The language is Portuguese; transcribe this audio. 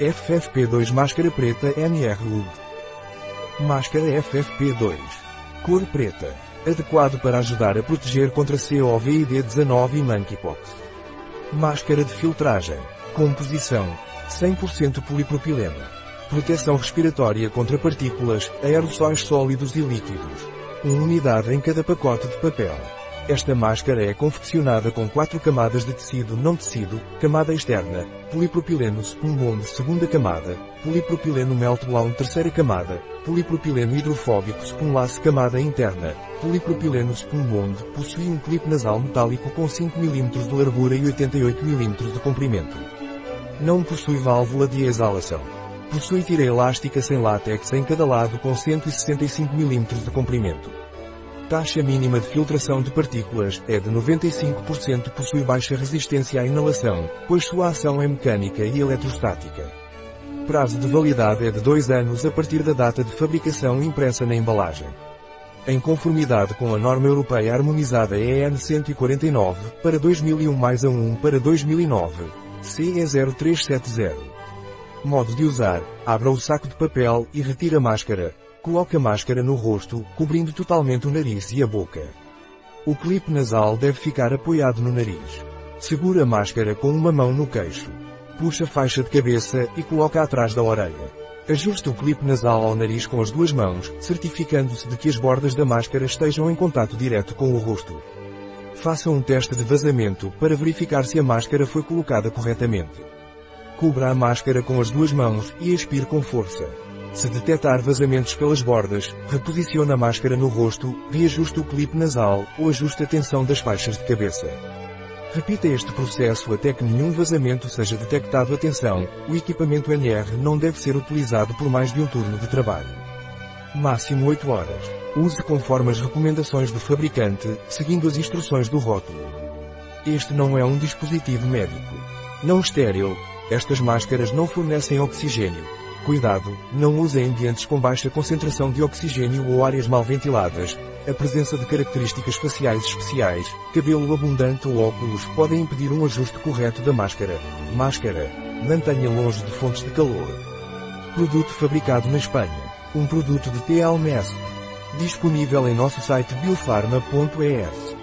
FFP2 Máscara Preta NR UD. Máscara FFP2. Cor preta. Adequado para ajudar a proteger contra COVID-19 e Monkeypox. Máscara de filtragem. Composição. 100% polipropileno. Proteção respiratória contra partículas, aerossóis sólidos e líquidos. Uma unidade em cada pacote de papel. Esta máscara é confeccionada com quatro camadas de tecido não tecido, camada externa, polipropileno Spunbond segunda camada, polipropileno Meltblown terceira camada, polipropileno hidrofóbico Spunlace camada interna, polipropileno Spunbond possui um clipe nasal metálico com 5 mm de largura e 88 mm de comprimento. Não possui válvula de exalação. Possui tira elástica sem látex em cada lado com 165 mm de comprimento. Taxa mínima de filtração de partículas é de 95% possui baixa resistência à inalação, pois sua ação é mecânica e eletrostática. Prazo de validade é de 2 anos a partir da data de fabricação impressa na embalagem. Em conformidade com a norma europeia harmonizada EN 149, para 2001 mais a 1 para 2009, CE 0370. Modo de usar, abra o saco de papel e retire a máscara, Coloque a máscara no rosto, cobrindo totalmente o nariz e a boca. O clipe nasal deve ficar apoiado no nariz. Segura a máscara com uma mão no queixo. Puxa a faixa de cabeça e coloca atrás da orelha. Ajuste o clipe nasal ao nariz com as duas mãos, certificando-se de que as bordas da máscara estejam em contato direto com o rosto. Faça um teste de vazamento para verificar se a máscara foi colocada corretamente. Cubra a máscara com as duas mãos e expire com força. Se detectar vazamentos pelas bordas, reposicione a máscara no rosto, reajuste o clipe nasal, ou ajuste a tensão das faixas de cabeça. Repita este processo até que nenhum vazamento seja detectado. Atenção, o equipamento NR não deve ser utilizado por mais de um turno de trabalho. Máximo 8 horas. Use conforme as recomendações do fabricante, seguindo as instruções do rótulo. Este não é um dispositivo médico. Não estéril. Estas máscaras não fornecem oxigênio. Cuidado, não use em ambientes com baixa concentração de oxigênio ou áreas mal ventiladas. A presença de características faciais especiais, cabelo abundante ou óculos podem impedir um ajuste correto da máscara. Máscara. Mantenha longe de fontes de calor. Produto fabricado na Espanha. Um produto de TLMS. Disponível em nosso site biofarma.es.